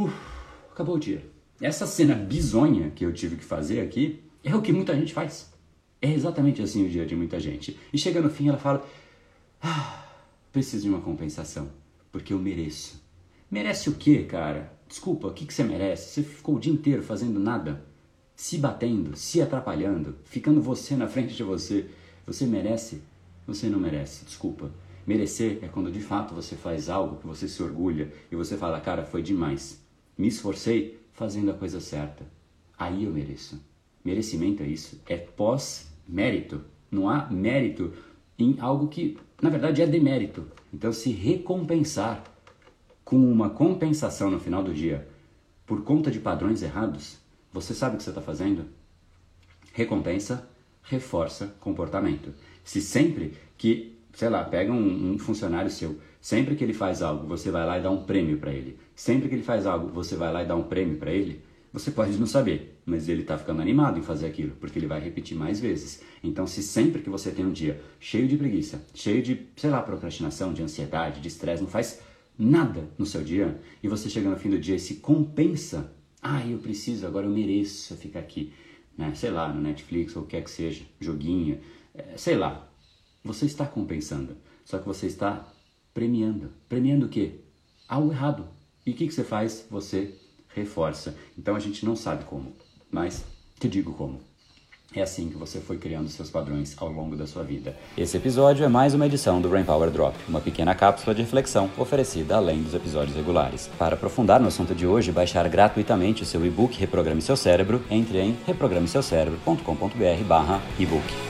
Uf, acabou o dia. Essa cena bizonha que eu tive que fazer aqui é o que muita gente faz. É exatamente assim o dia de muita gente. E chega no fim ela fala: ah, preciso de uma compensação, porque eu mereço. Merece o quê, cara? Desculpa, o que, que você merece? Você ficou o dia inteiro fazendo nada, se batendo, se atrapalhando, ficando você na frente de você. Você merece? Você não merece, desculpa. Merecer é quando de fato você faz algo que você se orgulha e você fala, cara, foi demais. Me esforcei fazendo a coisa certa. Aí eu mereço. Merecimento é isso, é pós-mérito. Não há mérito em algo que, na verdade, é demérito. Então, se recompensar com uma compensação no final do dia por conta de padrões errados, você sabe o que você está fazendo? Recompensa reforça comportamento. Se sempre que, sei lá, pega um, um, funcionário seu, sempre que ele faz algo, você vai lá e dá um prêmio para ele. Sempre que ele faz algo, você vai lá e dá um prêmio para ele. Você pode não saber, mas ele está ficando animado em fazer aquilo, porque ele vai repetir mais vezes. Então, se sempre que você tem um dia cheio de preguiça, cheio de, sei lá, procrastinação, de ansiedade, de estresse, não faz nada no seu dia, e você chega no fim do dia e se compensa, ah, eu preciso, agora eu mereço ficar aqui, né? sei lá, no Netflix ou o que quer que seja, joguinho, é, sei lá. Você está compensando, só que você está premiando. Premiando o quê? Algo errado. E o que, que você faz? Você reforça. Então a gente não sabe como, mas te digo como. É assim que você foi criando seus padrões ao longo da sua vida. Esse episódio é mais uma edição do Brain Power Drop, uma pequena cápsula de reflexão oferecida além dos episódios regulares. Para aprofundar no assunto de hoje baixar gratuitamente o seu e-book Reprograme Seu Cérebro, entre em reprogrameseucerebro.com.br/ebook.